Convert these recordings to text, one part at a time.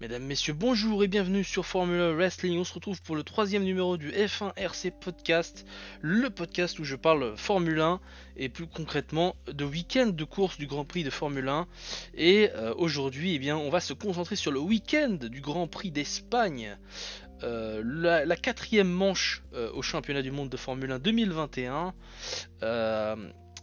Mesdames, Messieurs, bonjour et bienvenue sur Formula Wrestling. On se retrouve pour le troisième numéro du F1 RC Podcast, le podcast où je parle Formule 1 et plus concrètement de week-end de course du Grand Prix de Formule 1. Et euh, aujourd'hui, eh bien, on va se concentrer sur le week-end du Grand Prix d'Espagne. Euh, la, quatrième manche euh, au championnat du monde de Formule 1 2021.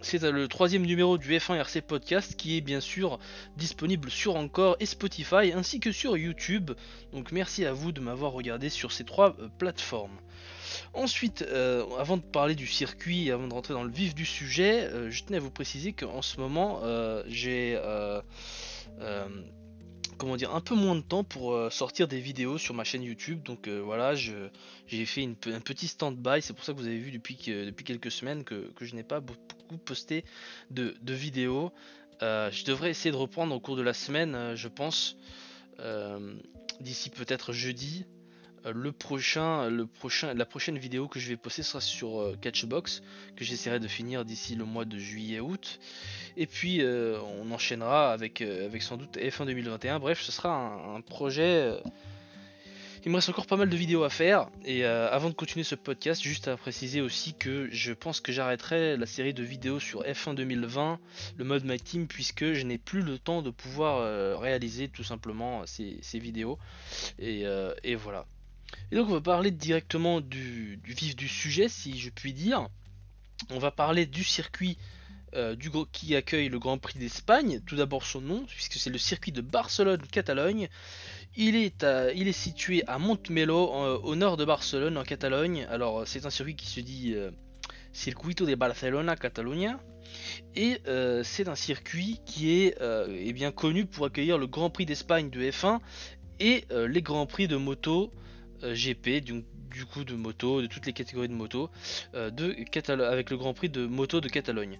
C'est le troisième numéro du F1 RC Podcast qui est bien sûr disponible sur Encore et Spotify ainsi que sur YouTube. Donc merci à vous de m'avoir regardé sur ces trois euh, plateformes. Ensuite, euh, avant de parler du circuit, avant de rentrer dans le vif du sujet, euh, je tenais à vous préciser qu'en ce moment, j'ai comment dire, un peu moins de temps pour euh, sortir des vidéos sur ma chaîne YouTube. Donc euh, voilà, j'ai fait un petit stand-by. C'est pour ça que vous avez vu depuis, depuis quelques semaines que, je n'ai pas beaucoup posté de, vidéos. Euh, je devrais essayer de reprendre au cours de la semaine, je pense. D'ici peut-être jeudi. Euh, le prochain, la prochaine vidéo que je vais poster sera sur euh, Catchbox, que j'essaierai de finir d'ici le mois de juillet-août. Et puis euh, on enchaînera avec sans doute F1 2021. Bref, ce sera un, projet. il me reste encore pas mal de vidéos à faire. Et avant de continuer ce podcast, juste à préciser aussi que je pense que j'arrêterai la série de vidéos sur F1 2020, le mode My Team, puisque je n'ai plus le temps de pouvoir réaliser tout simplement ces, vidéos. et voilà. Et donc on va parler directement du, vif du sujet, si je puis dire. On va parler du circuit euh, qui accueille le Grand Prix d'Espagne. Tout d'abord son nom, puisque c'est le circuit de Barcelone-Catalogne. Il, est il est situé à Montmelo, euh, au nord de Barcelone, en Catalogne. Alors c'est un circuit qui se dit euh, Circuito de Barcelona, Catalunya. Et c'est un circuit qui est, est, bien connu pour accueillir le Grand Prix d'Espagne de F1 et les Grands Prix de moto euh, GP, du, du, coup de moto, de toutes les catégories de moto, euh, avec le Grand Prix de moto de Catalogne.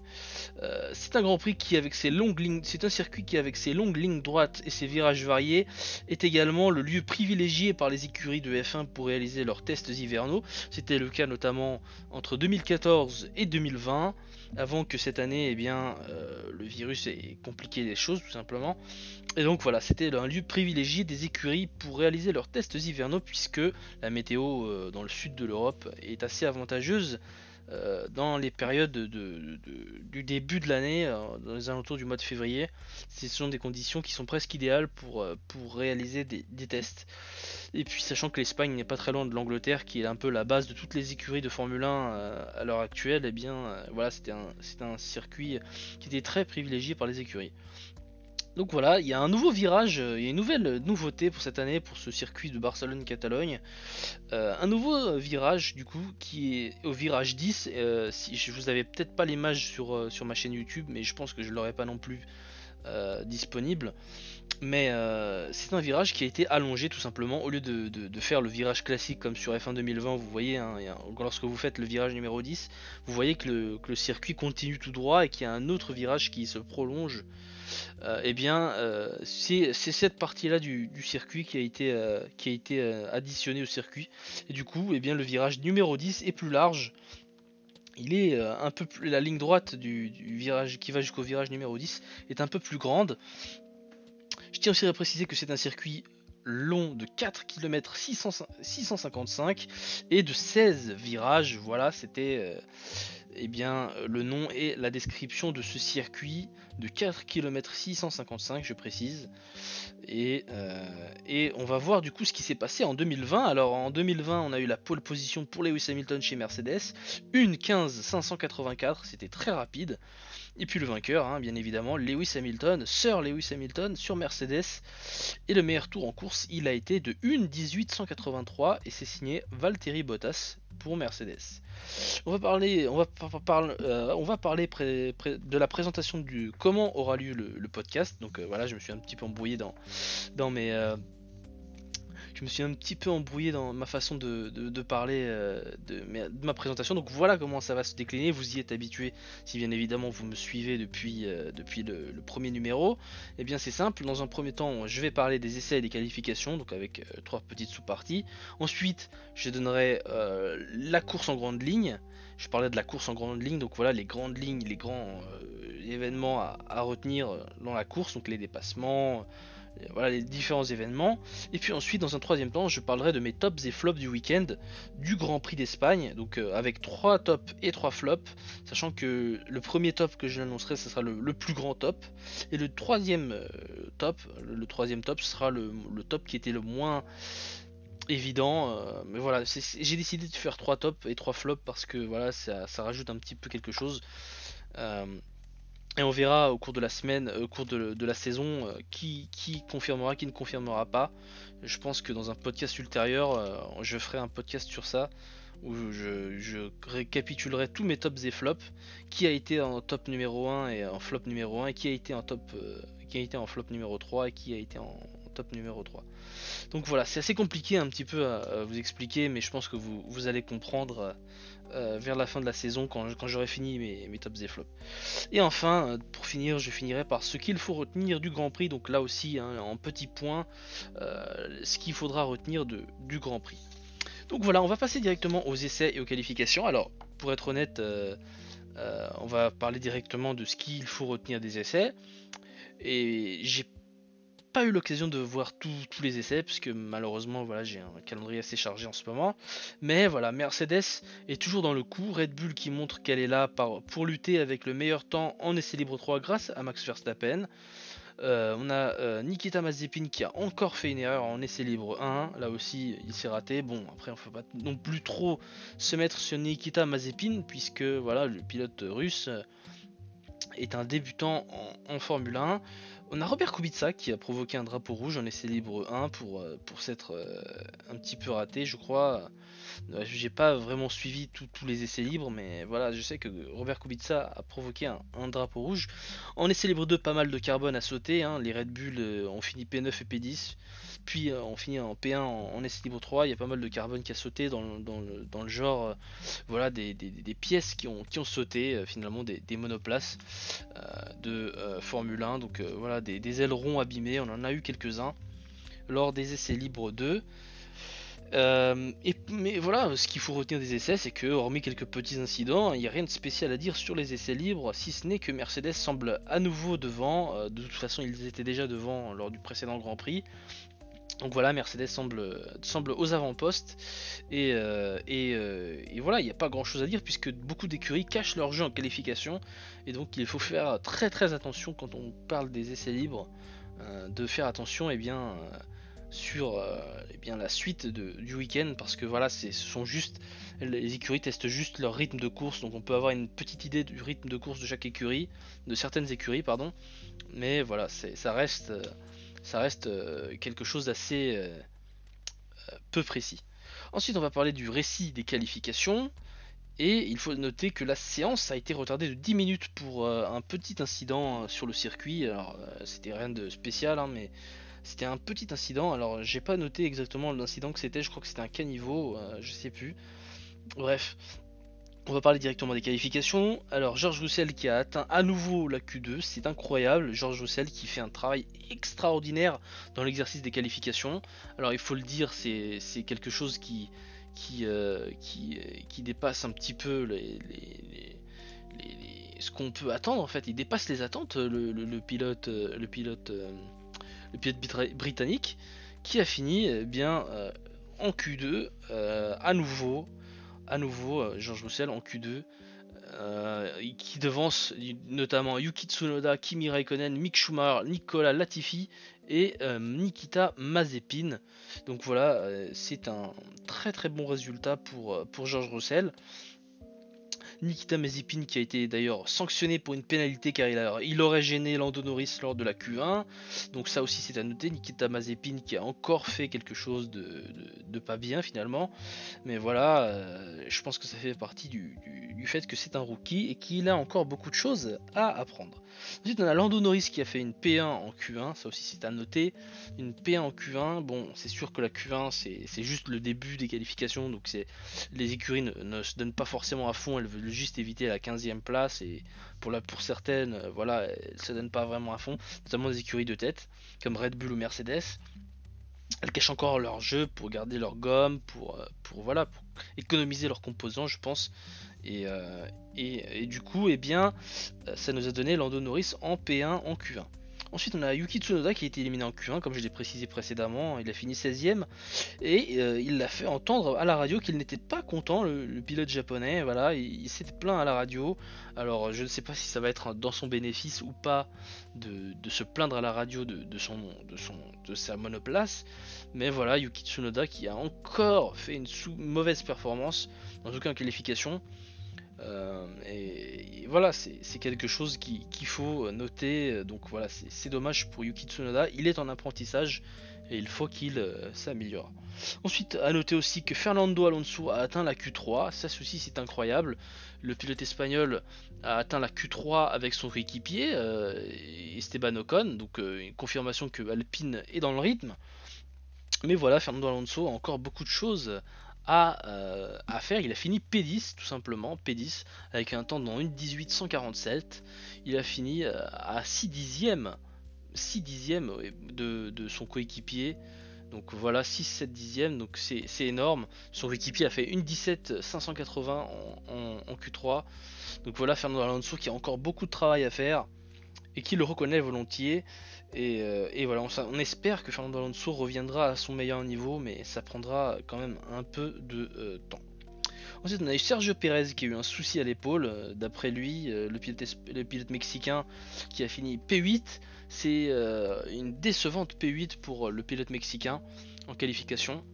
Euh, c'est un Grand Prix qui, avec ses longues c'est un circuit qui, avec ses longues lignes droites et ses virages variés, est également le lieu privilégié par les écuries de F1 pour réaliser leurs tests hivernaux. C'était le cas notamment entre 2014 et 2020 avant que cette année, eh bien, le virus ait compliqué les choses tout simplement. Et donc voilà, c'était un lieu privilégié des écuries pour réaliser leurs tests hivernaux puisque la météo euh, dans le sud de l'Europe est assez avantageuse euh, dans les périodes du début de l'année, euh, dans les alentours du mois de février. Ce sont des conditions qui sont presque idéales pour, pour réaliser des, tests. Et puis sachant que l'Espagne n'est pas très loin de l'Angleterre, qui est un peu la base de toutes les écuries de Formule 1 à l'heure actuelle, eh bien voilà, c'était un, un circuit qui était très privilégié par les écuries. Donc voilà, il y a un nouveau virage, euh, il y a une nouvelle nouveauté pour cette année pour ce circuit de Barcelone-Catalogne. Euh, un nouveau virage du coup qui est au virage 10. Euh, si vous avais peut-être pas l'image sur, ma chaîne YouTube, mais je pense que je l'aurais pas non plus disponible. Mais c'est un virage qui a été allongé tout simplement. Au lieu de, faire le virage classique comme sur F1 2020, vous voyez, hein, lorsque vous faites le virage numéro 10, vous voyez que le circuit continue tout droit et qu'il y a un autre virage qui se prolonge euh, eh bien, euh, c'est cette partie-là du, circuit qui a été, euh, été additionnée au circuit. Et du coup, eh bien, le virage numéro 10 est plus large. Il est un peu plus, la ligne droite du, virage qui va jusqu'au virage numéro 10 est un peu plus grande. Je tiens aussi à préciser que c'est un circuit long de 4 km 655 et de 16 virages. Voilà, c'était eh bien, le nom et la description de ce circuit de 4 km 655, je précise. Et, euh, et, on va voir du coup ce qui s'est passé en 2020. Alors en 2020, on a eu la pole position pour Lewis Hamilton chez Mercedes, une 15 584, c'était très rapide. Et puis le vainqueur, hein, bien évidemment, Lewis Hamilton, Sir Lewis Hamilton sur Mercedes. Et le meilleur tour en course, il a été de 1 18 183 et c'est signé Valtteri Bottas pour Mercedes. On va parler, on va, euh, on va parler de la présentation du comment aura lieu le, podcast. Donc euh, voilà, je me suis un petit peu embrouillé dans, dans mes, euh, je me suis un petit peu embrouillé dans ma façon de, parler euh, de, ma présentation. Donc voilà comment ça va se décliner. Vous y êtes habitué si bien évidemment vous me suivez depuis, euh, depuis le, premier numéro. Et eh bien c'est simple. Dans un premier temps, je vais parler des essais et des qualifications, donc avec euh, trois petites sous-parties. Ensuite, je donnerai la course en grande ligne. Je parlais de la course en grande ligne, donc voilà les grandes lignes, les grands événements à, à, retenir dans la course, donc les dépassements voilà les différents événements. Et puis ensuite, dans un troisième temps, je parlerai de mes tops et flops du week-end du Grand Prix d'Espagne. Donc euh, avec trois tops et trois flops, sachant que le premier top que je l'annoncerai, ce sera le, plus grand top. Et le troisième euh, top, le, troisième top sera le, top qui était le moins évident. Euh, mais voilà, j'ai décidé de faire trois tops et trois flops parce que voilà, ça, rajoute un petit peu quelque chose. Et on verra au cours de la semaine, au cours de, la saison, euh, qui, confirmera, qui ne confirmera pas. Je pense que dans un podcast ultérieur, euh, je ferai un podcast sur ça, où je, récapitulerai tous mes tops et flops, qui a été en top numéro 1 et en flop numéro 1, et qui a été en top, euh, qui a été en flop numéro 3 et qui a été en, top numéro 3. Donc voilà, c'est assez compliqué un petit peu à, vous expliquer, mais je pense que vous allez comprendre euh, vers la fin de la saison quand, j'aurai fini mes, tops et flops. Et enfin, euh, pour finir, je finirai par ce qu'il faut retenir du Grand Prix. Donc là aussi, hein, en petits points, euh, ce qu'il faudra retenir de, du Grand Prix. Donc voilà, on va passer directement aux essais et aux qualifications. Alors, pour être honnête, on va parler directement de ce qu'il faut retenir des essais. Et j'ai pas eu l'occasion de voir tous les essais, puisque malheureusement voilà, j'ai un calendrier assez chargé en ce moment. Mais voilà, Mercedes est toujours dans le coup. Red Bull qui montre qu'elle est là pour lutter avec le meilleur temps en essai libre 3 grâce à Max Verstappen. Euh, on a euh, Nikita Mazepin qui a encore fait une erreur en essai libre 1. Là aussi, il s'est raté. Bon, après, on ne faut pas non plus trop se mettre sur Nikita Mazepin, puisque voilà, le pilote russe est un débutant en Formule 1. On a Robert Kubica qui a provoqué un drapeau rouge en essai libre 1 pour, euh, pour s'être euh, un petit peu raté, je crois. Euh, j'ai pas vraiment suivi tous les essais libres, mais voilà, je sais que Robert Kubica a provoqué un, drapeau rouge. En essai libre 2, pas mal de carbone à sauter. Hein. Les Red Bull ont fini P9 et P10. Puis on finit en P1 en, essai libre 3. Il y a pas mal de carbone qui a sauté dans, le, genre voilà, des, pièces qui ont, qui ont sauté, finalement des, monoplaces de Formule 1. Donc voilà des, ailerons abîmés, on en a eu quelques-uns lors des essais libres 2. Euh, mais voilà, ce qu'il faut retenir des essais, c'est que, hormis quelques petits incidents, il n'y a rien de spécial à dire sur les essais libres, si ce n'est que Mercedes semble à nouveau devant. Euh, de toute façon, ils étaient déjà devant lors du précédent Grand Prix. Donc voilà, Mercedes semble, semble aux avant-postes. Et, euh, euh, et, voilà, il n'y a pas grand chose à dire puisque beaucoup d'écuries cachent leur jeu en qualification. Et donc il faut faire très très attention quand on parle des essais libres, euh, de faire attention eh bien, sur eh bien, la suite du week-end. Parce que voilà, ce sont juste. Les écuries testent juste leur rythme de course. Donc on peut avoir une petite idée du rythme de course de chaque écurie, de certaines écuries, pardon. Mais voilà, ça reste ça reste euh, quelque chose d'assez euh, euh, peu précis. Ensuite, on va parler du récit des qualifications. Et il faut noter que la séance a été retardée de 10 minutes pour un petit incident sur le circuit. Alors, c'était rien de spécial, hein, mais c'était un petit incident. Alors, j'ai pas noté exactement l'incident que c'était. Je crois que c'était un caniveau, je sais plus. Bref, on va parler directement des qualifications. Alors Georges Roussel qui a atteint à nouveau la Q2, c'est incroyable. Georges Roussel qui fait un travail extraordinaire dans l'exercice des qualifications. Alors il faut le dire, c'est quelque chose qui, qui, euh, qui, dépasse un petit peu ce qu'on peut attendre en fait. Il dépasse les attentes, le, pilote, pilote britannique qui a fini eh bien en Q2 euh, à nouveau à nouveau euh, Georges Roussel en Q2. Euh, qui devance notamment Yuki Tsunoda, Kimi Raikkonen, Mick Schumacher, Nicolas Latifi et euh, Nikita Mazepin. Donc voilà, c'est un très très bon résultat pour, pour Georges Roussel. Nikita Mazepin qui a été d'ailleurs sanctionné pour une pénalité car il, aurait gêné Lando Norris lors de la Q1. Donc ça aussi c'est à noter. Nikita Mazepin qui a encore fait quelque chose de, pas bien finalement. Mais voilà, euh, je pense que ça fait partie du, fait que c'est un rookie et qu'il a encore beaucoup de choses à apprendre. Ensuite on a Lando Norris qui a fait une P1 en Q1. Ça aussi c'est à noter. Une P1 en Q1. Bon c'est sûr que la Q1 c'est juste le début des qualifications. Donc les écuries ne, se donnent pas forcément à fond. Elles veulent juste éviter la 15e place et pour, la, pour certaines, euh, voilà, elles se donnent pas vraiment à fond, notamment des écuries de tête comme Red Bull ou Mercedes. Elles cachent encore leur jeu pour garder leur gomme, pour, euh, pour, voilà, pour économiser leurs composants, je pense. Et, euh, et, du coup, eh bien, ça nous a donné Lando Norris en P1 en Q1. Ensuite, on a Yuki Tsunoda qui a été éliminé en Q1, comme je l'ai précisé précédemment. Il a fini 16ème et euh, il l'a fait entendre à la radio qu'il n'était pas content, le, pilote japonais. Voilà, il, s'était plaint à la radio. Alors, je ne sais pas si ça va être dans son bénéfice ou pas de, se plaindre à la radio de, son, de, son, de sa monoplace. Mais voilà, Yuki Tsunoda qui a encore fait une mauvaise performance, en tout cas en qualification. Euh, et, voilà, c'est quelque chose qu'il faut noter. Donc voilà, c'est dommage pour Yuki Tsunoda. Il est en apprentissage et il faut qu'il euh, s'améliore. Ensuite, à noter aussi que Fernando Alonso a atteint la Q3. Ça aussi, c'est incroyable. Le pilote espagnol a atteint la Q3 avec son coéquipier euh, Esteban Ocon. Donc une confirmation que Alpine est dans le rythme. Mais voilà, Fernando Alonso a encore beaucoup de choses euh, à, faire. Il a fini P10 tout simplement, P10 avec un temps dans une 147 Il a fini euh, à 6 dixièmes, 6 dixièmes de, son coéquipier. Donc voilà, 6-7 dixièmes, donc c'est énorme. Son coéquipier a fait une 17 580 en, Q3. Donc voilà, Fernando Alonso qui a encore beaucoup de travail à faire et qui le reconnaît volontiers. Euh, et, voilà, on, espère que Fernando Alonso reviendra à son meilleur niveau, mais ça prendra quand même un peu de euh, temps. Ensuite, on a eu Sergio Pérez qui a eu un souci à l'épaule. Euh, d'après lui, le pilote, mexicain qui a fini P8, c'est une décevante P8 pour le pilote mexicain en qualification.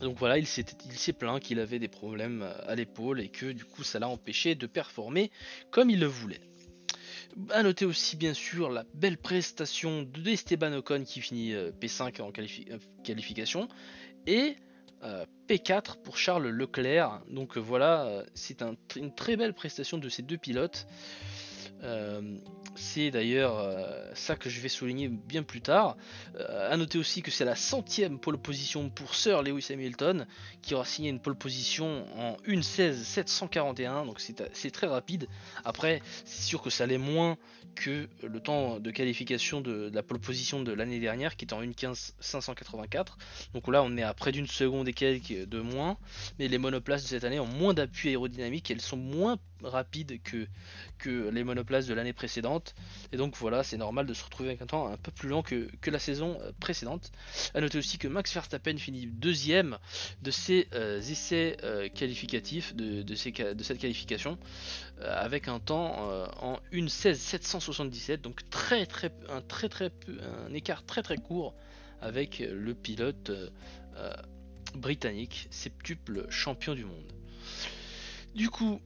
Donc voilà, il s'est plaint qu'il avait des problèmes à l'épaule et que du coup ça l'a empêché de performer comme il le voulait. A noter aussi bien sûr la belle prestation d'Esteban Ocon qui finit euh, P5 en euh, qualification et euh, P4 pour Charles Leclerc. Donc voilà, c'est une très belle prestation de ces deux pilotes. C'est d'ailleurs euh, ça que je vais souligner bien plus tard. Euh, à noter aussi que c'est la centième pole position pour Sir Lewis Hamilton, qui aura signé une pole position en 1.16.741, donc c'est très rapide. Après, c'est sûr que ça l'est moins que le temps de qualification de, la pole position de l'année dernière, qui était en 1.15.584. Donc là, on est à près d'une seconde et quelques de moins, mais les monoplaces de cette année ont moins d'appui aérodynamique, elles sont moins rapides que, que les monoplaces de l'année précédente. Et donc voilà, c'est normal de se retrouver avec un temps un peu plus lent que, la saison euh, précédente. A noter aussi que Max Verstappen finit deuxième de ses euh, essais euh, qualificatifs, de, de, cette qualification, avec un temps en 1.16.777, donc très très un très très un écart très très court avec le pilote britannique, septuple champion du monde. Du coup,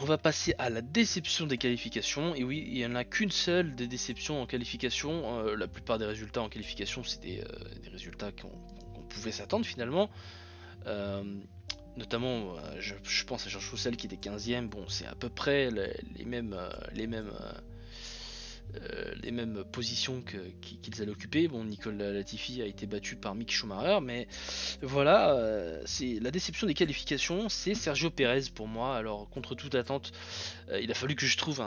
on va passer à la déception des qualifications. Et oui, il n'y en a qu'une seule des déceptions en qualification. Euh, la plupart des résultats en qualification, c'est des, euh, résultats qu'on pouvait s'attendre finalement. Euh, notamment, je, pense à Georges Roussel qui était 15ème. Bon, c'est à peu près les mêmes, les mêmes euh, les mêmes positions qu'ils allaient occuper. Bon, Nicolas Latifi a été battu par Mick Schumacher, mais voilà, euh, c'est la déception des qualifications, c'est Sergio Pérez pour moi. Alors, contre toute attente, euh, il a fallu que je trouve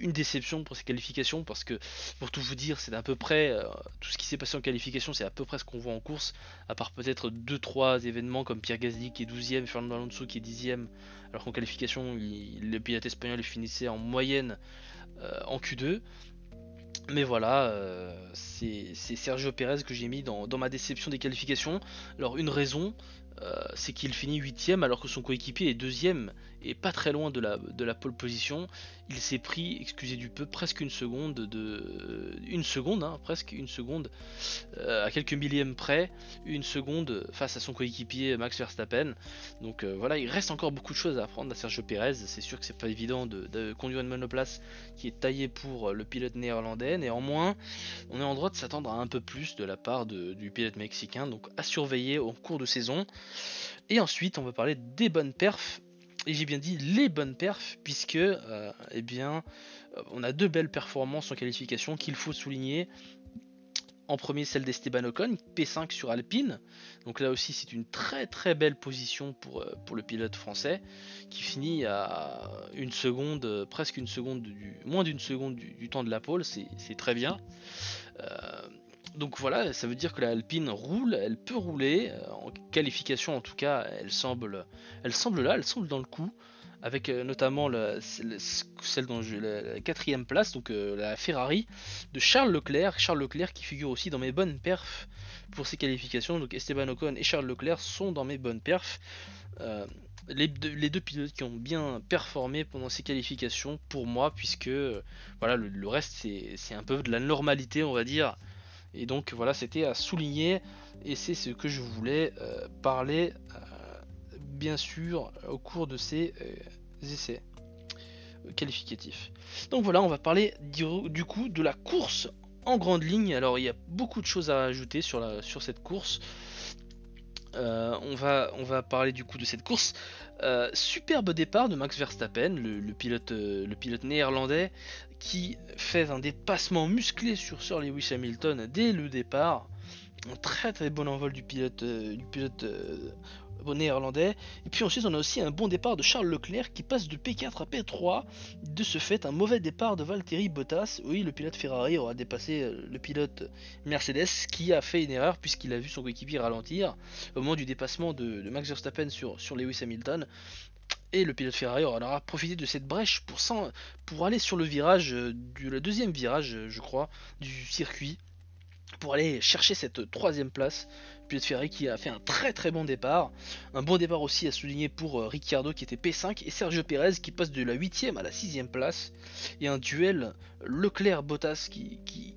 une déception pour ces qualifications parce que pour tout vous dire c'est à peu près tout ce qui s'est passé en qualification c'est à peu près ce qu'on voit en course à part peut-être 2-3 événements comme Pierre Gasly qui est 12ème Fernando Alonso qui est 10ème alors qu'en qualification le pilote espagnol finissait en moyenne euh, en Q2. Mais voilà, euh, c'est Sergio Pérez que j'ai mis dans, ma déception des qualifications. Alors une raison, euh, c'est qu'il finit 8 alors que son coéquipier est deuxième et pas très loin de la, pole position. Il s'est pris, excusez du peu, presque une seconde de une seconde, hein, presque une seconde euh, à quelques millièmes près, une seconde face à son coéquipier Max Verstappen. Donc euh, voilà, il reste encore beaucoup de choses à apprendre à Sergio Perez. C'est sûr que c'est pas évident de, conduire une monoplace qui est taillée pour le pilote néerlandais. Néanmoins, on est en droit de s'attendre à un peu plus de la part du pilote mexicain. Donc à surveiller au cours de saison. Et ensuite, on va parler des bonnes perfs. Et j'ai bien dit les bonnes perfs, puisque euh, eh bien, euh, on a deux belles performances en qualification qu'il faut souligner. En premier, celle d'Esteban Ocon, P5 sur Alpine. Donc là aussi, c'est une très très belle position pour, euh, pour le pilote français, qui finit à une seconde, presque une seconde, du, moins d'une seconde du, temps de la pole, c'est très bien donc voilà, ça veut dire que la Alpine roule, elle peut rouler, euh, en qualification en tout cas, elle semble, elle semble là, elle semble dans le coup. avec notamment celle dont je, la, quatrième place, donc la Ferrari de Charles Leclerc. Charles Leclerc qui figure aussi dans mes bonnes perfs pour ces qualifications. Donc Esteban Ocon et Charles Leclerc sont dans mes bonnes perfs. Les deux, pilotes qui ont bien performé pendant ces qualifications pour moi, puisque voilà, le reste c'est un peu de la normalité, on va dire. Et donc voilà, c'était à souligner et c'est ce que je voulais euh, parler euh, bien sûr au cours de ces euh, essais qualificatifs. Donc voilà, on va parler du, coup de la course en grande ligne. Alors il y a beaucoup de choses à ajouter sur, la, sur cette course. on, va, on va parler du coup de cette course. superbe départ de Max Verstappen, le, pilote, le pilote néerlandais, qui fait un dépassement musclé sur Sir Lewis Hamilton dès le départ. Un très très bon envol du pilote, euh, euh, néerlandais. Et puis ensuite on a aussi un bon départ de Charles Leclerc qui passe de P4 à P3. De ce fait un mauvais départ de Valtteri Bottas. Oui le pilote Ferrari aura dépassé euh, le pilote Mercedes qui a fait une erreur puisqu'il a vu son coéquipier ralentir au moment du dépassement de, Max Verstappen sur Lewis Hamilton. Et le pilote Ferrari aura profité de cette brèche pour, aller sur le virage, euh, du, le deuxième virage, euh, je crois, du circuit, pour aller chercher cette troisième place. Pilote Ferrari qui a fait un très très bon départ. Un bon départ aussi à souligner pour euh, Ricciardo qui était P5 et Sergio Perez qui passe de la 8ème à la 6ème place. Et un duel Leclerc-Bottas qui, qui,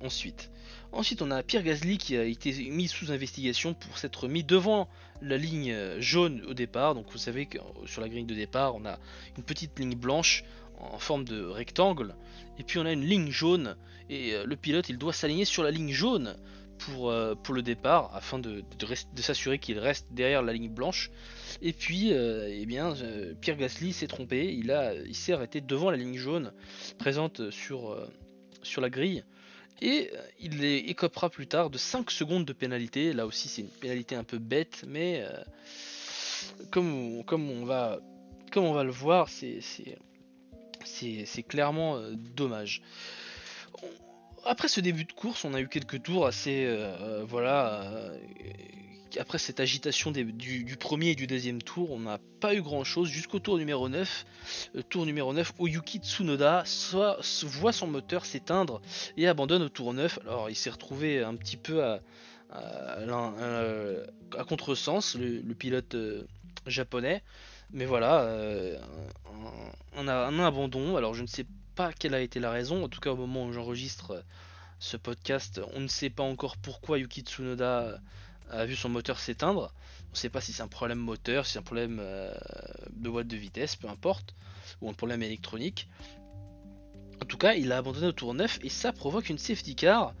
ensuite. Ensuite, on a Pierre Gasly qui a été mis sous investigation pour s'être mis devant la ligne jaune au départ. Donc, vous savez que sur la grille de départ, on a une petite ligne blanche en forme de rectangle, et puis on a une ligne jaune. Et euh, le pilote, il doit s'aligner sur la ligne jaune pour, euh, le départ, afin de, s'assurer qu'il reste derrière la ligne blanche. Et puis, euh, eh bien, Pierre Gasly s'est trompé. Il a, il s'est arrêté devant la ligne jaune présente sur la grille et euh, il les écopera plus tard de 5 secondes de pénalité. Là aussi, c'est une pénalité un peu bête, mais euh, comme, on va le voir, c'est clairement euh, dommage. Après ce début de course, on a eu quelques tours assez, voilà, après cette agitation du, premier et du deuxième tour, on n'a pas eu grand chose jusqu'au tour numéro 9. Le tour numéro 9 où Yuki Tsunoda voit son moteur s'éteindre et abandonne au tour 9. Alors il s'est retrouvé un petit peu à, à, contresens, le, pilote euh, japonais. Mais voilà, euh, un, un, abandon. Alors je ne sais pas quelle a été la raison. En tout cas, au moment où j'enregistre ce podcast, on ne sait pas encore pourquoi Yuki Tsunoda a vu son moteur s'éteindre. On ne sait pas si c'est un problème moteur, si c'est un problème euh, de boîte de vitesse, peu importe, ou un problème électronique. En tout cas, il a abandonné au tour 9 et ça provoque une safety car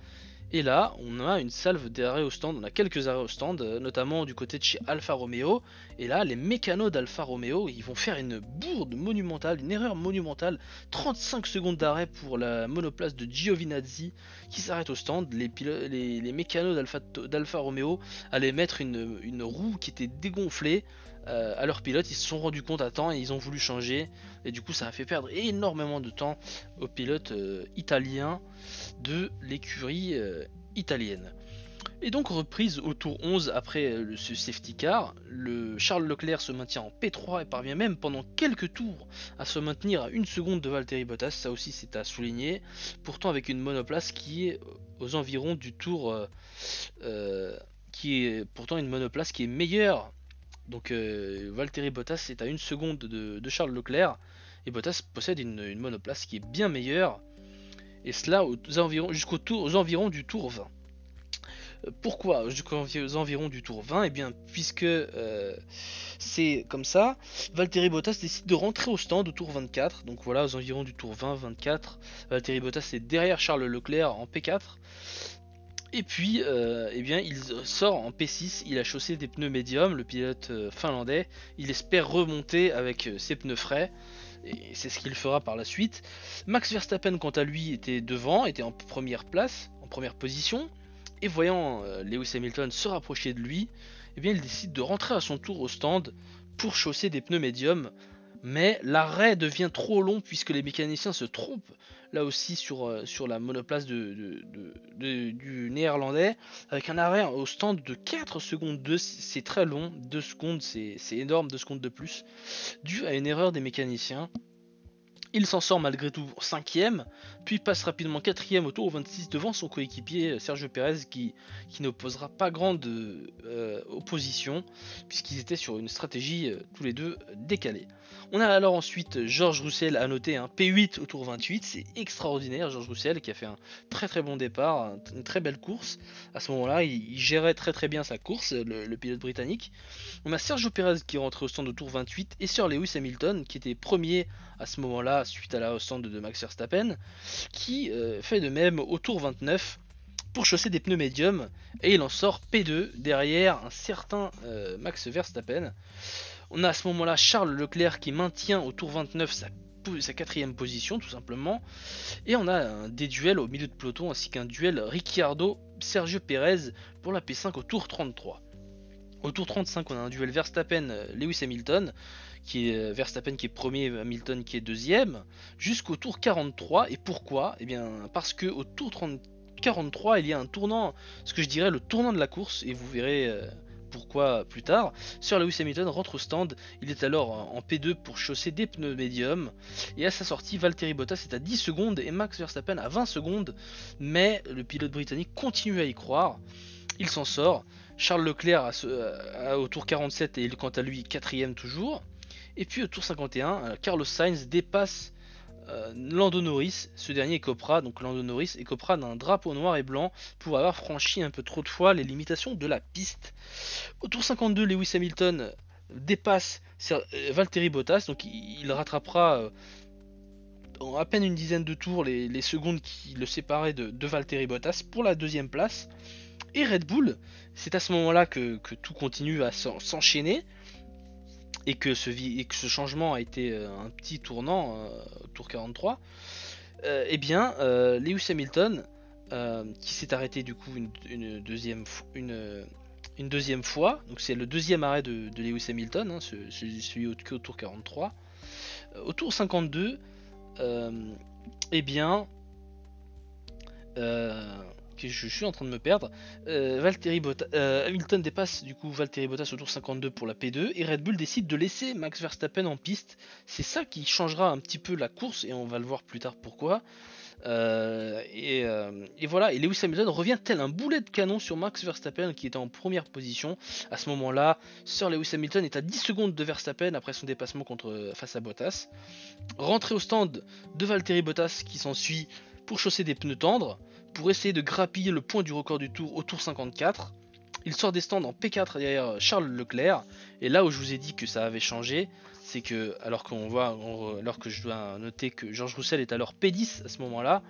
et là, on a une salve d'arrêt au stand, on a quelques arrêts au stand, euh, notamment du côté de chez Alfa Romeo. Et là, les mécanos d'Alfa Romeo, ils vont faire une bourde monumentale, une erreur monumentale. 35 secondes d'arrêt pour la monoplace de Giovinazzi qui s'arrête au stand. Les, les, mécanos d'Alfa Romeo allaient mettre une, roue qui était dégonflée à leur pilote. Ils se sont rendus compte à temps et ils ont voulu changer. Et du coup, ça a fait perdre énormément de temps aux pilotes euh, italiens de l'écurie euh, italienne. Et donc reprise au tour 11 après euh, ce safety car, le Charles Leclerc se maintient en P3 et parvient même pendant quelques tours à se maintenir à une seconde de Valtteri Bottas, ça aussi c'est à souligner, pourtant avec une monoplace qui est aux environs du tour, qui est pourtant une monoplace qui est meilleure donc euh, Valtteri Bottas est à une seconde de, Charles Leclerc et Bottas possède une, monoplace qui est bien meilleure et cela aux environs, jusqu'au tour, aux environs du tour 20. Euh, pourquoi jusqu'aux environs du tour 20 Et eh bien puisque euh, c'est comme ça, Valtteri Bottas décide de rentrer au stand au tour 24. Donc voilà, aux environs du tour 20-24, Valtteri Bottas est derrière Charles Leclerc en P4. Et puis, euh, eh bien, il sort en P6, il a chaussé des pneus médiums, le pilote euh, finlandais. Il espère remonter avec euh, ses pneus frais, et c'est ce qu'il fera par la suite. Max Verstappen, quant à lui, était devant, était en première place, en première position. Et voyant Lewis Hamilton se rapprocher de lui, eh il décide de rentrer à son tour au stand pour chausser des pneus médiums. Mais l'arrêt devient trop long puisque les mécaniciens se trompent là aussi sur, euh, la monoplace du néerlandais avec un arrêt au stand de 4 secondes 2 c'est très long 2 secondes c'est énorme 2 secondes de plus dû à une erreur des mécaniciens. Il s'en sort malgré tout 5ème, puis passe rapidement 4ème au tour 26 devant son coéquipier euh, Sergio Perez qui, qui n'opposera pas grande euh, opposition puisqu'ils étaient sur une stratégie euh, tous les deux décalée. On a alors ensuite Georges Roussel à noter un P8 au tour 28, c'est extraordinaire Georges Roussel qui a fait un très très bon départ, une très belle course. À ce moment-là, il, gérait très très bien sa course, le, pilote britannique. On a Sergio Perez qui est rentré au stand au tour 28 et Sir Lewis Hamilton qui était premier à ce moment-là suite à la stand de Max Verstappen, qui euh, fait de même au tour 29 pour chausser des pneus médiums et il en sort P2 derrière un certain euh, Max Verstappen. On a à ce moment-là Charles Leclerc qui maintient au tour 29 sa, quatrième position tout simplement. Et on a des duels au milieu de peloton ainsi qu'un duel Ricciardo-Sergio Perez pour la P5 au tour 33. Au tour 35, on a un duel Verstappen-Lewis Hamilton, qui est euh, Verstappen qui est premier, Hamilton qui est deuxième, jusqu'au tour 43. Et pourquoi? Eh bien, parce que au tour 43, il y a un tournant, ce que je dirais le tournant de la course, et vous verrez euh, pourquoi plus tard. Sir Lewis Hamilton rentre au stand, il est alors en P2 pour chausser des pneus médiums, et à sa sortie, Valtteri Bottas est à 10 secondes et Max Verstappen à 20 secondes, mais le pilote britannique continue à y croire, il s'en sort. Charles Leclerc au tour 47 et quant à lui quatrième toujours. Et puis au tour 51, euh, Carlos Sainz dépasse euh, Lando Norris. Ce dernier écopera, donc Lando Norris écopera d'un drapeau noir et blanc pour avoir franchi un peu trop de fois les limitations de la piste. Au tour 52, Lewis Hamilton dépasse euh, Valtteri Bottas, donc il, rattrapera en à peine une dizaine de tours les, secondes qui le séparaient de, de Valtteri Bottas pour la deuxième place. Et Red Bull, c'est à ce moment-là que, tout continue à s'enchaîner et que, ce, changement a été euh, un petit tournant, euh, tour 43. Euh, eh bien, Lewis Hamilton, qui s'est arrêté du coup une, deuxième, une, deuxième fois, donc c'est le deuxième arrêt de, Lewis Hamilton, hein, celui au, tour 43. Au tour 52, eh bien, je suis en train de me perdre. Euh, euh, Hamilton dépasse du coup Valtteri Bottas au tour 52 pour la P2 et Red Bull décide de laisser Max Verstappen en piste. C'est ça qui changera un petit peu la course et on va le voir plus tard pourquoi. Euh, et, voilà, et Lewis Hamilton revient tel un boulet de canon sur Max Verstappen qui était en première position. À ce moment-là, Sir Lewis Hamilton est à 10 secondes de Verstappen après son dépassement contre, face à Bottas. Rentré au stand de Valtteri Bottas qui s'ensuit pour chausser des pneus tendres pour essayer de grappiller le point du record du tour au tour 54. Il sort des stands en P4 derrière Charles Leclerc. Et là où je vous ai dit que ça avait changé, c'est que alors que je dois noter que Georges Roussel est alors P10 à ce moment-là,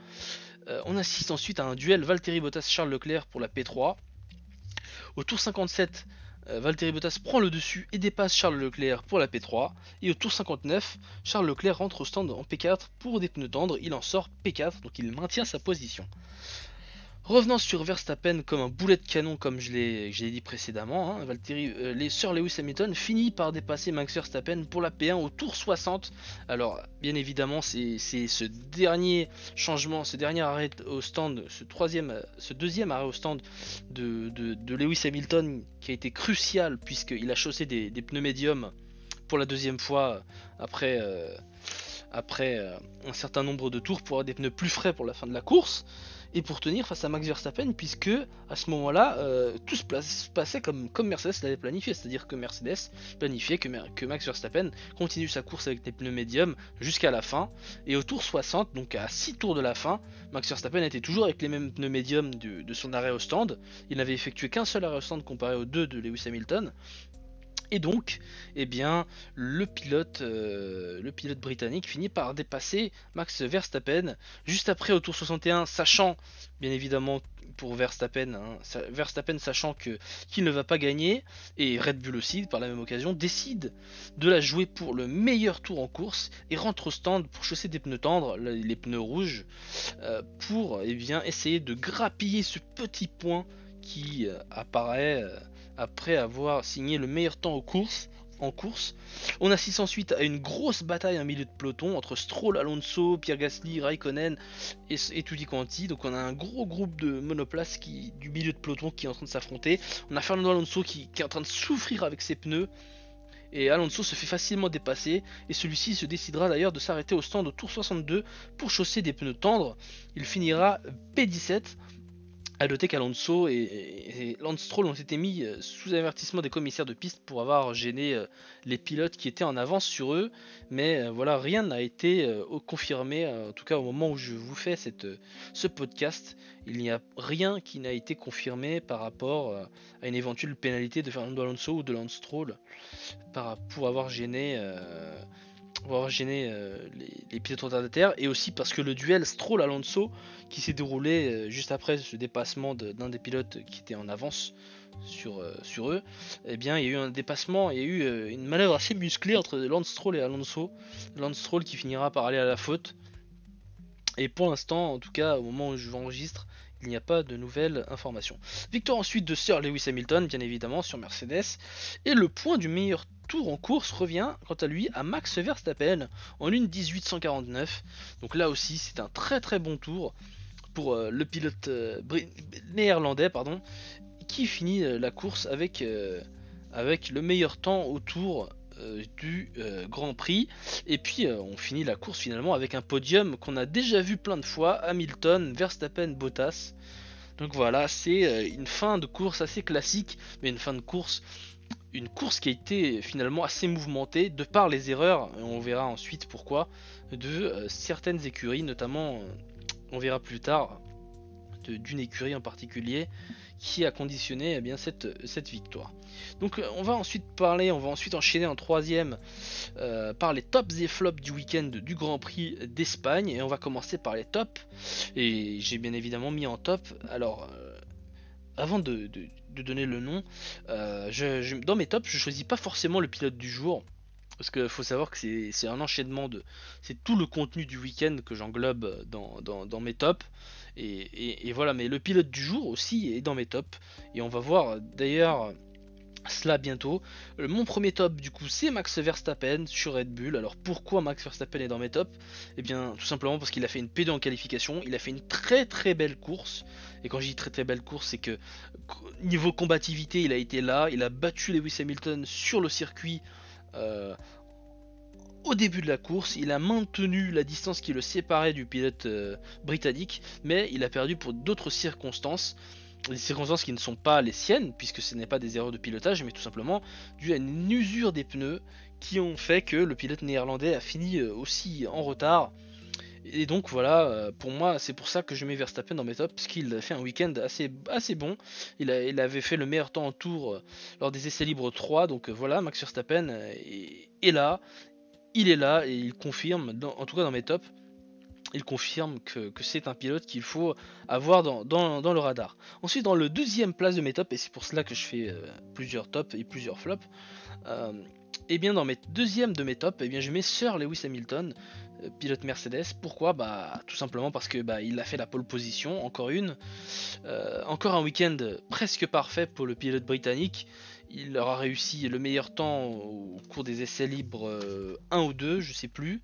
euh, on assiste ensuite à un duel Valtteri Bottas-Charles Leclerc pour la P3. Au tour 57, euh, Valtteri Bottas prend le dessus et dépasse Charles Leclerc pour la P3. Et au tour 59, Charles Leclerc rentre au stand en P4 pour des pneus tendres. Il en sort P4, donc il maintient sa position. Revenant sur Verstappen comme un boulet de canon, comme je l'ai dit précédemment, hein, Valtteri, euh, Sir Lewis Hamilton finit par dépasser Max Verstappen pour la P1 au tour 60. Alors, bien évidemment, c'est ce dernier changement, ce dernier arrêt au stand, ce, deuxième arrêt au stand de, Lewis Hamilton qui a été crucial puisqu'il a chaussé des, pneus médiums pour la deuxième fois après, euh, euh, un certain nombre de tours pour avoir des pneus plus frais pour la fin de la course et pour tenir face à Max Verstappen, puisque à ce moment-là, euh, tout se, passait comme, Mercedes l'avait planifié, c'est-à-dire que Mercedes planifiait que, que, Max Verstappen continue sa course avec des pneus médiums jusqu'à la fin, et au tour 60, donc à 6 tours de la fin, Max Verstappen était toujours avec les mêmes pneus médiums de, de son arrêt au stand, il n'avait effectué qu'un seul arrêt au stand comparé aux deux de Lewis Hamilton, et donc, eh bien, le pilote, euh, le pilote britannique finit par dépasser Max Verstappen juste après au tour 61, sachant bien évidemment pour Verstappen, hein, Verstappen sachant qu'il ne va pas gagner et Red Bull aussi par la même occasion décide de la jouer pour le meilleur tour en course et rentre au stand pour chausser des pneus tendres, les pneus rouges, euh, pour eh bien essayer de grappiller ce petit point qui euh, apparaît après avoir signé le meilleur temps en course. On assiste ensuite à une grosse bataille en milieu de peloton entre Stroll, Alonso, Pierre Gasly, Raikkonen et, et Tutti. Donc on a un gros groupe de monoplaces qui, du milieu de peloton qui est en train de s'affronter. On a Fernando Alonso qui, qui est en train de souffrir avec ses pneus. Et Alonso se fait facilement dépasser et celui-ci se décidera d'ailleurs de s'arrêter au stand au tour 62 pour chausser des pneus tendres. Il finira P17 a noter qu'Alonso et, Stroll ont été mis euh, sous avertissement des commissaires de piste pour avoir gêné euh, les pilotes qui étaient en avance sur eux, mais euh, voilà, rien n'a été confirmé, en tout cas au moment où je vous fais ce podcast, il n'y a rien qui n'a été confirmé par rapport à une éventuelle pénalité de Fernando Alonso ou de Lance Stroll pour avoir gêné pour avoir gêné euh, les, pilotes retardataires et aussi parce que le duel Stroll-Alonso qui s'est déroulé euh, juste après ce dépassement d'un des pilotes qui était en avance sur, euh, sur eux, eh bien il y a eu un dépassement, il y a eu une manœuvre assez musclée entre Lance Stroll et Alonso. Lance Stroll qui finira par aller à la faute. Et pour l'instant, en tout cas au moment où je enregistre, il n'y a pas de nouvelles informations. Victoire ensuite de Sir Lewis Hamilton, bien évidemment, sur Mercedes. Et le point du meilleur tour en course revient, quant à lui, à Max Verstappen en une 1849. Donc là aussi, c'est un très très bon tour pour euh, le pilote euh, néerlandais, pardon, qui finit euh, la course avec, avec le meilleur temps au tour du Grand Prix. Et puis on finit la course finalement avec un podium qu'on a déjà vu plein de fois Hamilton, Verstappen, Bottas. Donc voilà, c'est une fin de course assez classique, mais une fin de course une course qui a été finalement assez mouvementée de par les erreurs, on verra ensuite pourquoi, de euh, certaines écuries, notamment, euh, on verra plus tard, d'une écurie en particulier qui a conditionné eh bien, cette, cette, victoire. Donc euh, on va ensuite parler, on va ensuite enchaîner en troisième par les tops et flops du week-end du Grand Prix d'Espagne et on va commencer par les tops et j'ai bien évidemment mis en top alors avant de, donner le nom, euh, dans mes tops, je choisis pas forcément le pilote du jour. Parce qu'il faut savoir que c'est un enchaînement de. C'est tout le contenu du week-end que j'englobe dans, mes tops. Et, voilà, mais le pilote du jour aussi est dans mes tops. Et on va voir d'ailleurs cela bientôt. Mon premier top du coup c'est Max Verstappen sur Red Bull. Alors pourquoi Max Verstappen est dans mes tops? Eh bien tout simplement parce qu'il a fait une P2 en qualification, il a fait une très très belle course. Et quand je dis très très belle course c'est que niveau combativité il a été là, il a battu Lewis Hamilton sur le circuit. Euh, au début de la course, il a maintenu la distance qui le séparait du pilote euh, britannique, mais il a perdu pour d'autres circonstances des circonstances qui ne sont pas les siennes, puisque ce n'est pas des erreurs de pilotage, mais tout simplement dû à une usure des pneus qui ont fait que le pilote néerlandais a fini euh, aussi en retard. Et donc voilà, euh, pour moi, c'est pour ça que je mets Verstappen dans mes tops, parce qu'il fait un week-end assez, assez bon. Il, avait fait le meilleur temps en tour euh, lors des essais libres 3, donc voilà, Max Verstappen est, là, il est là, et il confirme, en tout cas dans mes tops, il confirme que, c'est un pilote qu'il faut avoir dans, le radar. Ensuite, dans le deuxième place de mes tops, et c'est pour cela que je fais euh, plusieurs tops et plusieurs flops, et euh, eh bien dans mes deuxièmes de mes tops, et eh bien je mets Sir Lewis Hamilton, euh, pilote Mercedes. Pourquoi Bah tout simplement parce que bah, il a fait la pole position, encore une, encore un week-end presque parfait pour le pilote britannique il aura réussi le meilleur temps au cours des essais libres 1 euh, ou 2, je sais plus.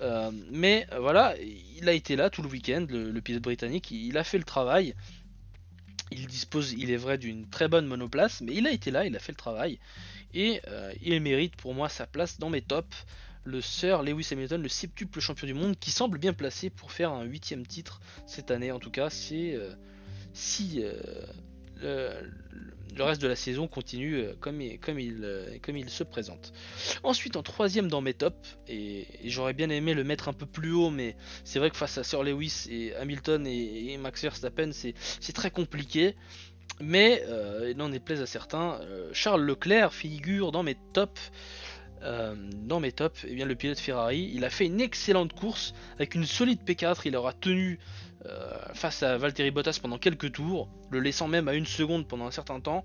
Euh, mais euh, voilà, il a été là tout le week-end, le, pilote britannique, il a fait le travail. Il dispose, il est vrai, d'une très bonne monoplace, mais il a été là, il a fait le travail. Et il mérite pour moi sa place dans mes tops. Le Sir Lewis Hamilton, le septuple champion du monde, qui semble bien placé pour faire un huitième titre cette année. En tout cas, c'est si le, reste de la saison continue euh, comme, il, euh, se présente. Ensuite, en troisième dans mes tops, et, j'aurais bien aimé le mettre un peu plus haut, mais c'est vrai que face à Sir Lewis et Hamilton et, Max Verstappen, c'est très compliqué. Mais euh, il en est plaise à certains. Charles Leclerc figure dans mes tops. Dans mes tops, eh bien le pilote Ferrari, il a fait une excellente course avec une solide P4, il aura tenu euh, face à Valtteri Bottas pendant quelques tours, le laissant même à une seconde pendant un certain temps.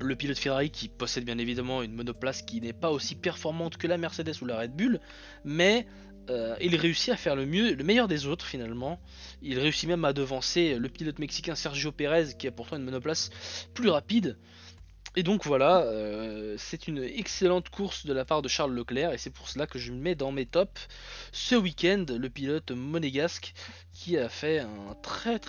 Le pilote Ferrari qui possède bien évidemment une monoplace qui n'est pas aussi performante que la Mercedes ou la Red Bull, mais euh, il réussit à faire le mieux, le meilleur des autres finalement. Il réussit même à devancer le pilote mexicain Sergio Perez qui a pourtant une monoplace plus rapide. Et donc voilà, euh, c'est une excellente course de la part de Charles Leclerc et c'est pour cela que je mets dans mes tops ce week-end le pilote monégasque qui a fait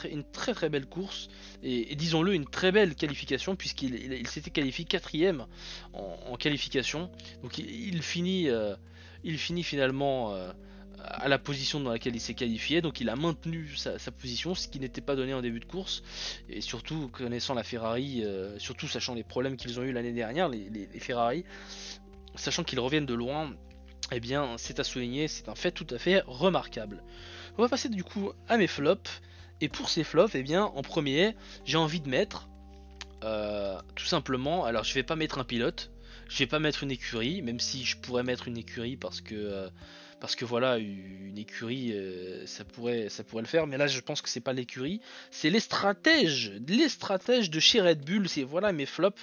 une très très belle course et, disons-le une très belle qualification puisqu'il s'était qualifié quatrième en, qualification. Donc il, finit, euh, il finit finalement euh, à la position dans laquelle il s'est qualifié, donc il a maintenu sa, position, ce qui n'était pas donné en début de course, et surtout connaissant la Ferrari, euh, surtout sachant les problèmes qu'ils ont eu l'année dernière, les, Ferrari, sachant qu'ils reviennent de loin, eh bien c'est à souligner, c'est un fait tout à fait remarquable. On va passer du coup à mes flops, et pour ces flops, eh bien en premier, j'ai envie de mettre, euh, tout simplement, alors je vais pas mettre un pilote, je vais pas mettre une écurie, même si je pourrais mettre une écurie parce que... Euh, parce que voilà, une écurie, euh, ça, pourrait, ça pourrait le faire, mais là je pense que c'est pas l'écurie, c'est les stratèges, les stratèges de chez Red Bull, c'est voilà mes flops,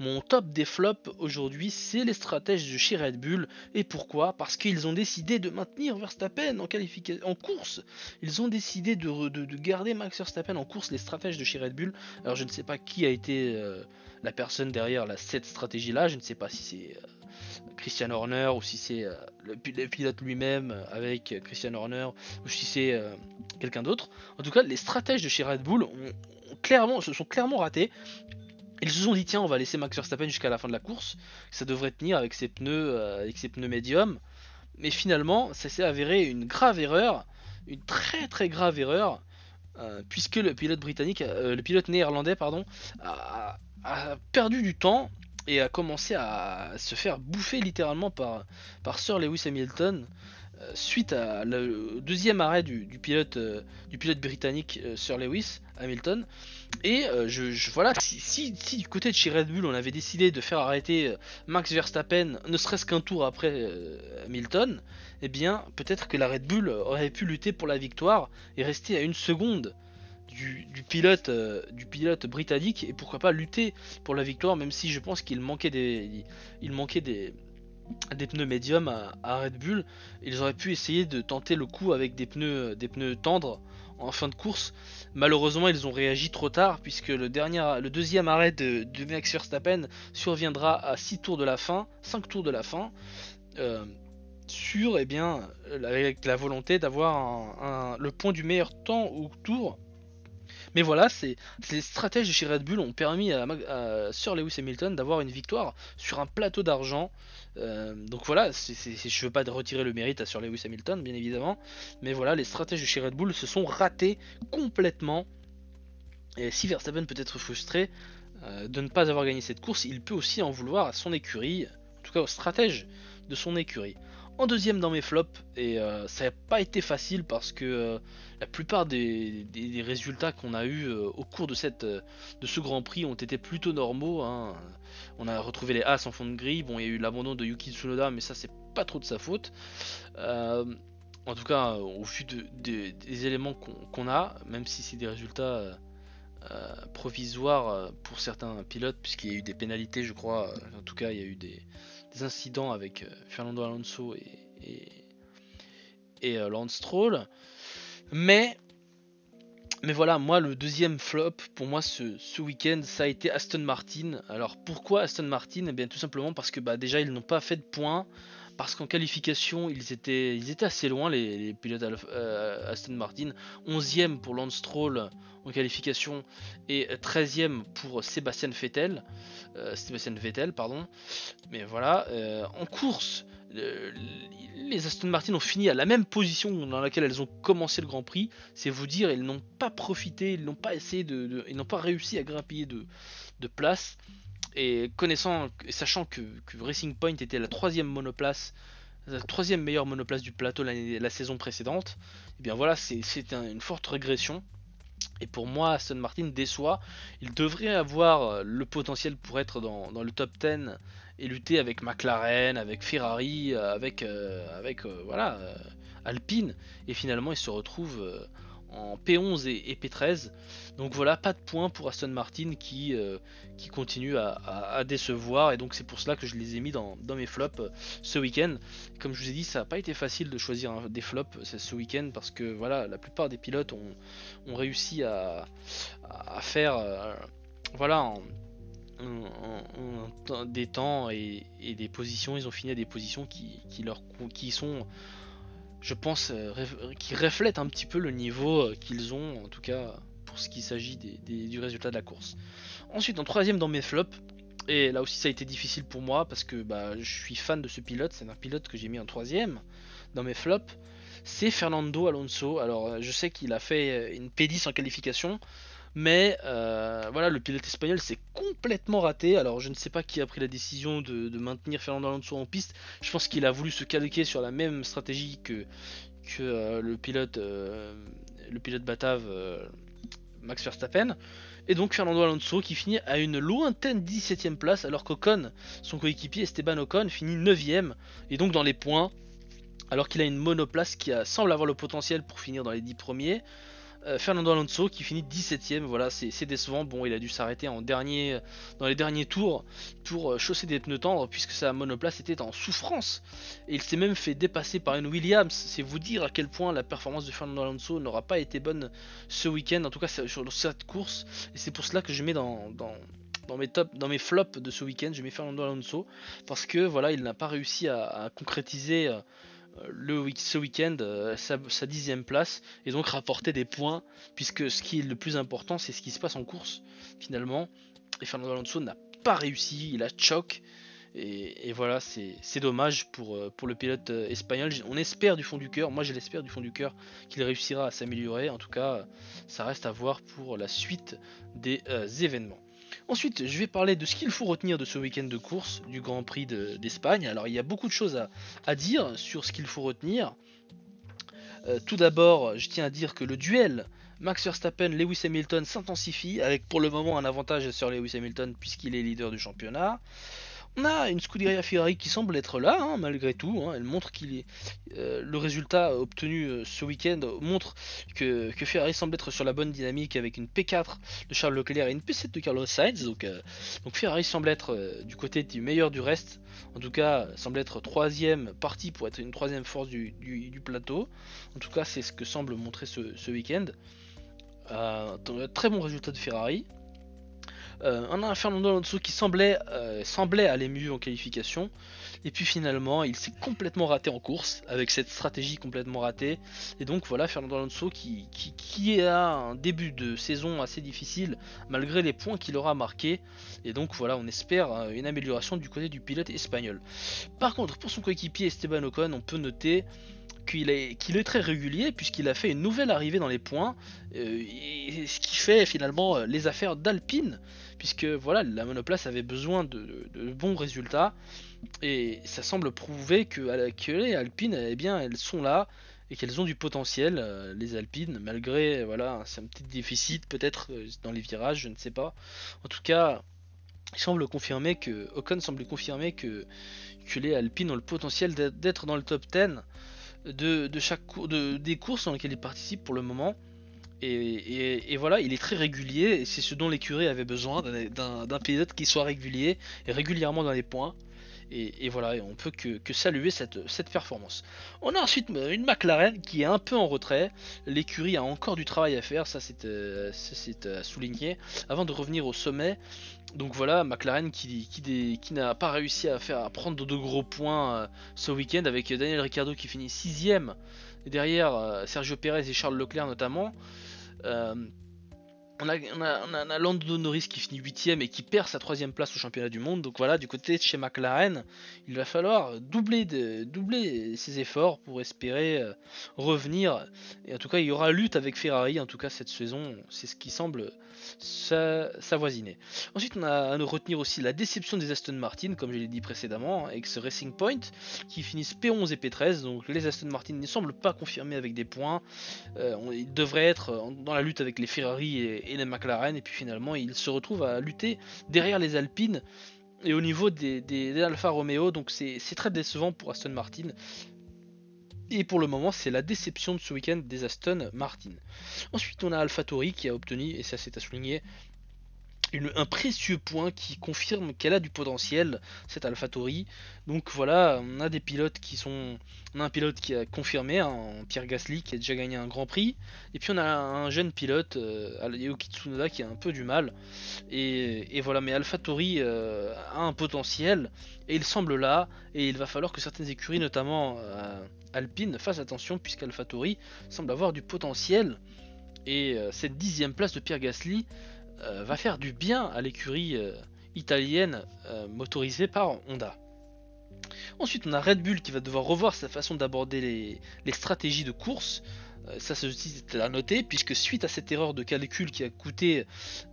mon top des flops aujourd'hui, c'est les stratèges de chez Red Bull, et pourquoi? Parce qu'ils ont décidé de maintenir Verstappen en, en course, ils ont décidé de, de, garder Max Verstappen en course, les stratèges de chez Red Bull, alors je ne sais pas qui a été euh, la personne derrière cette stratégie là, je ne sais pas si c'est... Euh, Christian Horner ou si c'est euh, le, pilote lui-même euh, avec Christian Horner ou si c'est euh, quelqu'un d'autre. En tout cas, les stratèges de chez Red Bull ont, clairement, se sont clairement ratés. Ils se sont dit tiens on va laisser Max Verstappen jusqu'à la fin de la course, ça devrait tenir avec ses pneus, avec ses pneus médiums. Mais finalement ça s'est avéré une grave erreur, une très très grave erreur, puisque le pilote britannique, le pilote néerlandais pardon, a, perdu du temps et a commencé à se faire bouffer littéralement par, Sir Lewis Hamilton euh, suite à le deuxième arrêt du, pilote, euh, pilote britannique euh, Sir Lewis Hamilton. Et je, voilà, si, du côté de chez Red Bull on avait décidé de faire arrêter Max Verstappen ne serait-ce qu'un tour après Hamilton, eh bien peut-être que la Red Bull aurait pu lutter pour la victoire et rester à une seconde du, pilote, euh, du pilote britannique et pourquoi pas lutter pour la victoire, même si je pense qu'il manquait des, il manquait des, pneus médiums à, Red Bull. Ils auraient pu essayer de tenter le coup avec des pneus, des pneus tendres en fin de course. Malheureusement, ils ont réagi trop tard puisque le, dernier, le deuxième arrêt de, de Max Verstappen surviendra à 6 tours de la fin, 5 tours de la fin. Euh, sur eh bien, avec la volonté d'avoir le point du meilleur temps au tour mais voilà, c'est les stratèges de chez Red Bull ont permis à, Sir Lewis Hamilton d'avoir une victoire sur un plateau d'argent. Euh, donc voilà, je veux pas retirer le mérite à Sir Lewis Hamilton, bien évidemment. Mais voilà, les stratèges de chez Red Bull se sont ratés complètement. Et si Verstappen peut être frustré euh, de ne pas avoir gagné cette course, il peut aussi en vouloir à son écurie, en tout cas au stratège de son écurie. En deuxième dans mes flops, et euh, ça n'a pas été facile parce que euh, la plupart des, résultats qu'on a eu euh, au cours de, ce Grand Prix ont été plutôt normaux. Hein. On a retrouvé les As en fond de grille, bon il y a eu l'abandon de Yuki Tsunoda mais ça c'est pas trop de sa faute. en tout cas au vu des éléments qu'on a, même si c'est des résultats provisoires pour certains pilotes, puisqu'il y a eu des pénalités je crois, en tout cas il y a eu des incidents avec euh, Fernando Alonso et, et, euh, Lance Stroll. Mais, mais voilà, moi le deuxième flop pour moi ce, ce week-end ça a été Aston Martin. Alors pourquoi Aston Martin? Eh bien tout simplement parce que bah, déjà ils n'ont pas fait de points parce qu'en qualification, ils étaient, assez loin, les, pilotes euh, Aston Martin. 11e pour Lance Stroll en qualification et 13e pour Sébastien Vettel. Euh, Vettel, pardon. Mais voilà, euh, en course, les Aston Martin ont fini à la même position dans laquelle elles ont commencé le Grand Prix. C'est vous dire, ils n'ont pas profité, ils n'ont pas essayé de, n'ont pas réussi à grappiller de, de place. Et connaissant, sachant que, Racing Point était la troisième monoplace, la troisième meilleure monoplace du plateau la saison précédente, et eh bien voilà, c'est une forte régression. Et pour moi, Aston Martin déçoit. Il devrait avoir euh, le potentiel pour être dans, le top 10 et lutter avec McLaren, avec Ferrari, euh, avec, euh, avec voilà, Alpine. Et finalement, il se retrouve en P11 et, P13. Donc voilà, pas de points pour Aston Martin qui, euh, qui continue à, décevoir. Et donc c'est pour cela que je les ai mis dans, mes flops euh, ce week-end. Comme je vous ai dit, ça n'a pas été facile de choisir des flops euh, ce week-end parce que voilà, la plupart des pilotes ont, réussi à, faire voilà, des temps et, des positions. Ils ont fini à des positions qui, leur, qui sont, je pense, euh, qui reflètent un petit peu le niveau euh, qu'ils ont, en tout cas pour ce qui s'agit du résultat de la course. Ensuite, en troisième dans mes flops, et là aussi ça a été difficile pour moi parce que bah, je suis fan de ce pilote, c'est un pilote que j'ai mis en troisième dans mes flops, c'est Fernando Alonso. Alors je sais qu'il a fait une P10 en qualification, mais euh, voilà, le pilote espagnol s'est complètement raté. Alors je ne sais pas qui a pris la décision de, maintenir Fernando Alonso en piste. Je pense qu'il a voulu se calquer sur la même stratégie que, euh, le pilote euh, le pilote batave Max Verstappen. Et donc Fernando Alonso qui finit à une lointaine 17ème place alors qu'Ocon, son coéquipier Esteban Ocon, finit 9ème. Et donc dans les points, alors qu'il a une monoplace qui semble avoir le potentiel pour finir dans les 10 premiers. Euh, Fernando Alonso qui finit 17ème, voilà, c'est décevant. Bon, il a dû s'arrêter en dernier, dans les derniers tours pour euh, chausser des pneus tendres puisque sa monoplace était en souffrance. Et il s'est même fait dépasser par une Williams. C'est vous dire à quel point la performance de Fernando Alonso n'aura pas été bonne ce week-end, en tout cas sur cette course. Et c'est pour cela que je mets dans, mes dans mes flops de ce week-end, je mets Fernando Alonso parce que voilà, il n'a pas réussi à, concrétiser euh, le ce week-end euh, sa, dixième place et donc rapporter des points puisque ce qui est le plus important c'est ce qui se passe en course finalement. Et Fernando Alonso n'a pas réussi il a choc et, voilà c'est dommage pour, euh, pour le pilote euh, espagnol. On espère du fond du cœur moi je l'espère du fond du cœur qu'il réussira à s'améliorer. En tout cas ça reste à voir pour la suite des événements Ensuite, je vais parler de ce qu'il faut retenir de ce week-end de course du Grand Prix d'Espagne. Alors, il y a beaucoup de choses à, dire sur ce qu'il faut retenir. Euh, tout d'abord, je tiens à dire que le duel Max Verstappen-Lewis Hamilton s'intensifie, avec pour le moment un avantage sur Lewis Hamilton puisqu'il est leader du championnat. On a une Scuderia Ferrari qui semble être là, hein, malgré tout. Hein. Elle montre qu'il est. Euh, le résultat obtenu euh, ce week-end montre que, Ferrari semble être sur la bonne dynamique avec une P4 de Charles Leclerc et une P7 de Carlos Sainz. Donc, euh, Ferrari semble être du côté du meilleur du reste. En tout cas, semble être troisième partie pour être une troisième force du, plateau. En tout cas, c'est ce que semble montrer ce, ce week-end. très bon résultat de Ferrari. Euh, on a un Fernando Alonso qui semblait, euh, semblait aller mieux en qualification. Et puis finalement, il s'est complètement raté en course, avec cette stratégie complètement ratée. Et donc voilà, Fernando Alonso qui, qui, a un début de saison assez difficile, malgré les points qu'il aura marqués. Et donc voilà, on espère euh, une amélioration du côté du pilote espagnol. Par contre, pour son coéquipier Esteban Ocon, on peut noter qu'il est, qu'il est très régulier puisqu'il a fait une nouvelle arrivée dans les points, ce qui fait finalement les affaires d'Alpine puisque voilà, la monoplace avait besoin de, bons résultats, et ça semble prouver que, les Alpines, eh bien, elles sont là, et qu'elles ont du potentiel, euh, les Alpines, malgré voilà, un petit déficit peut-être euh, dans les virages, je ne sais pas. En tout cas, il semble confirmer que, Ocon semble confirmer que, les Alpines ont le potentiel d'être dans le top 10 de, chaque de, des courses dans lesquelles ils participent pour le moment. Et, voilà, il est très régulier, et c'est ce dont l'écurie avait besoin, d'un pilote qui soit régulier et régulièrement dans les points. Et, voilà, on peut que, saluer cette, performance. On a ensuite une McLaren qui est un peu en retrait. L'écurie a encore du travail à faire, ça c'est euh, à souligner, avant de revenir au sommet. Donc voilà, McLaren qui, n'a pas réussi à, faire, prendre de gros points euh, ce week-end avec Daniel Ricciardo qui finit 6ème. Et derrière euh, Sergio Perez et Charles Leclerc notamment. Euh, on a, on, Norris qui finit 8 et qui perd sa troisième place au championnat du monde. Donc voilà, du côté de chez McLaren, il va falloir doubler, ses efforts pour espérer euh, revenir. Et en tout cas, il y aura lutte avec Ferrari. En tout cas, cette saison, c'est ce qui semble s'avoisiner. Ensuite, on a à nous retenir aussi la déception des Aston Martin, comme je l'ai dit précédemment, avec ce Racing Point qui finissent P11 et P13. Donc les Aston Martin ne semblent pas confirmer avec des points. Euh, ils devraient être dans la lutte avec les Ferrari et, les McLaren. Et puis finalement, ils se retrouvent à lutter derrière les Alpines et au niveau des, des Alfa Romeo. Donc c'est très décevant pour Aston Martin. Et pour le moment, c'est la déception de ce week-end des Aston Martin. Ensuite, on a AlphaTauri qui a obtenu, et ça c'est à souligner, un précieux point qui confirme qu'elle a du potentiel, cette AlphaTauri. Donc voilà, on a des pilotes qui sont. On a un pilote qui a confirmé, hein, Pierre Gasly, qui a déjà gagné un grand prix. Et puis on a un jeune pilote, euh, Tsunoda, qui a un peu du mal. Et, voilà, mais AlphaTauri euh, a un potentiel, et il semble là. Et il va falloir que certaines écuries, notamment euh, Alpine, fassent attention, puisqu'AlphaTauri semble avoir du potentiel. Et cette dixième place de Pierre Gasly euh, va faire du bien à l'écurie euh, italienne euh, motorisée par Honda. Ensuite, on a Red Bull qui va devoir revoir sa façon d'aborder les, stratégies de course. Ça, c'est à noter, puisque suite à cette erreur de calcul qui a coûté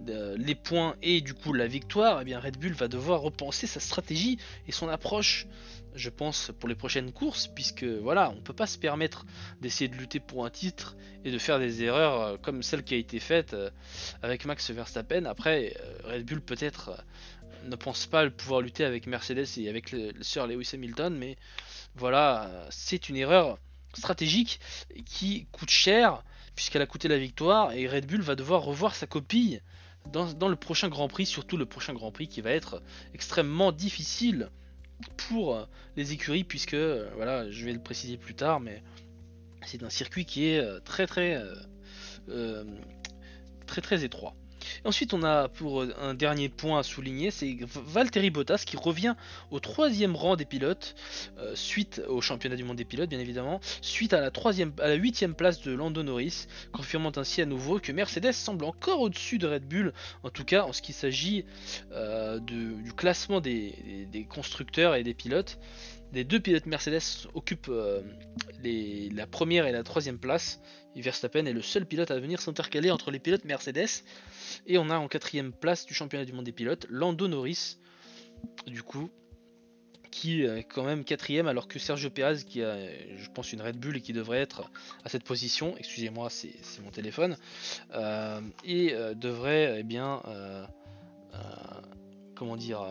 les points et du coup la victoire, eh bien Red Bull va devoir repenser sa stratégie et son approche je pense, pour les prochaines courses, puisque voilà, on peut pas se permettre d'essayer de lutter pour un titre et de faire des erreurs euh, comme celle qui a été faite euh, avec Max Verstappen. Après, euh, Red Bull peut-être ne pense pas pouvoir lutter avec Mercedes et avec le, Sir Lewis Hamilton, mais voilà, c'est une erreur stratégique qui coûte cher puisqu'elle a coûté la victoire et Red Bull va devoir revoir sa copie dans, le prochain Grand Prix, surtout le prochain Grand Prix qui va être extrêmement difficile pour euh, les écuries puisque euh, voilà je vais le préciser plus tard mais c'est un circuit qui est euh, très très très très étroit ensuite, on a pour euh, un dernier point à souligner, c'est Valtteri Bottas qui revient au troisième rang des pilotes, euh, suite au championnat du monde des pilotes, bien évidemment, suite à la troisième, à huitième place de Lando Norris, confirmant ainsi à nouveau que Mercedes semble encore au-dessus de Red Bull, en tout cas en ce qui s'agit euh, du classement des constructeurs et des pilotes. Les deux pilotes Mercedes occupent euh, la première et la troisième place. Verstappen est le seul pilote à venir s'intercaler entre les pilotes Mercedes. Et on a en quatrième place du championnat du monde des pilotes Lando Norris, du coup, qui est quand même quatrième, alors que Sergio Perez, qui a, je pense, une Red Bull et qui devrait être à cette position, excusez-moi, c'est mon téléphone, euh, et euh, devrait, eh bien, comment dire,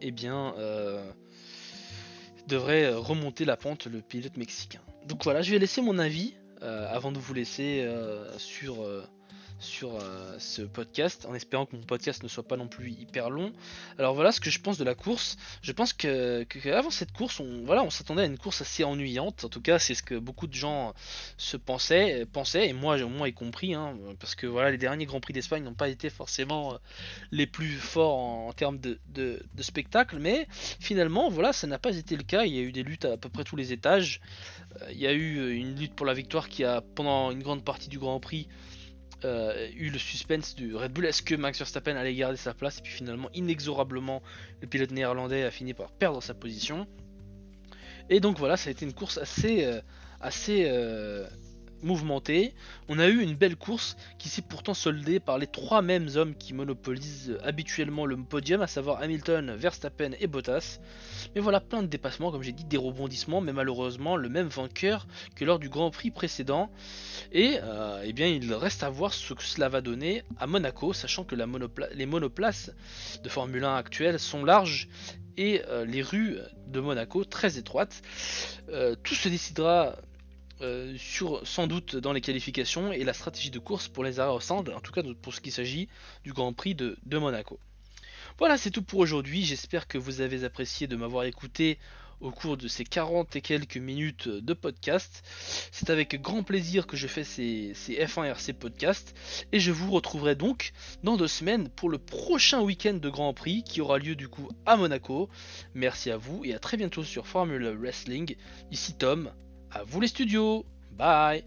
eh bien, euh, devrait remonter la pente le pilote mexicain. Donc voilà, je vais laisser mon avis euh, avant de vous laisser euh, sur sur euh, ce podcast, en espérant que mon podcast ne soit pas non plus hyper long. Alors voilà ce que je pense de la course. Je pense que, avant cette course, on, voilà, on s'attendait à une course assez ennuyante. En tout cas, c'est ce que beaucoup de gens se pensaient, pensaient et moi, moi y compris, hein, parce que voilà, les derniers Grands Prix d'Espagne n'ont pas été forcément euh, les plus forts en, termes de, spectacle, mais finalement, voilà, ça n'a pas été le cas. Il y a eu des luttes à, peu près tous les étages. Euh, il y a eu une lutte pour la victoire qui a, pendant une grande partie du Grand Prix, euh, eu le suspense du Red Bull. Est-ce que Max Verstappen allait garder sa place? Et puis finalement, inexorablement, le pilote néerlandais a fini par perdre sa position. Et donc voilà, ça a été une course assez, euh, assez euh, mouvementé. On a eu une belle course qui s'est pourtant soldée par les trois mêmes hommes qui monopolisent habituellement le podium, à savoir Hamilton, Verstappen et Bottas. Mais voilà, plein de dépassements, comme j'ai dit, des rebondissements, mais malheureusement le même vainqueur que lors du Grand Prix précédent. Et euh, eh bien, il reste à voir ce que cela va donner à Monaco, sachant que les monoplaces de Formule 1 actuelles sont larges et euh, les rues de Monaco très étroites. Euh, tout se décidera euh, sur, sans doute dans les qualifications et la stratégie de course pour les arrêts au centre, en tout cas pour ce qui s'agit du Grand Prix de, Monaco. Voilà, c'est tout pour aujourd'hui. J'espère que vous avez apprécié de m'avoir écouté au cours de ces 40 et quelques minutes de podcast. C'est avec grand plaisir que je fais ces, ces F1 RC podcasts et je vous retrouverai donc dans deux semaines pour le prochain week-end de Grand Prix qui aura lieu du coup à Monaco. Merci à vous et à très bientôt sur Formula Wrestling. Ici Tom, à vous les studios. Bye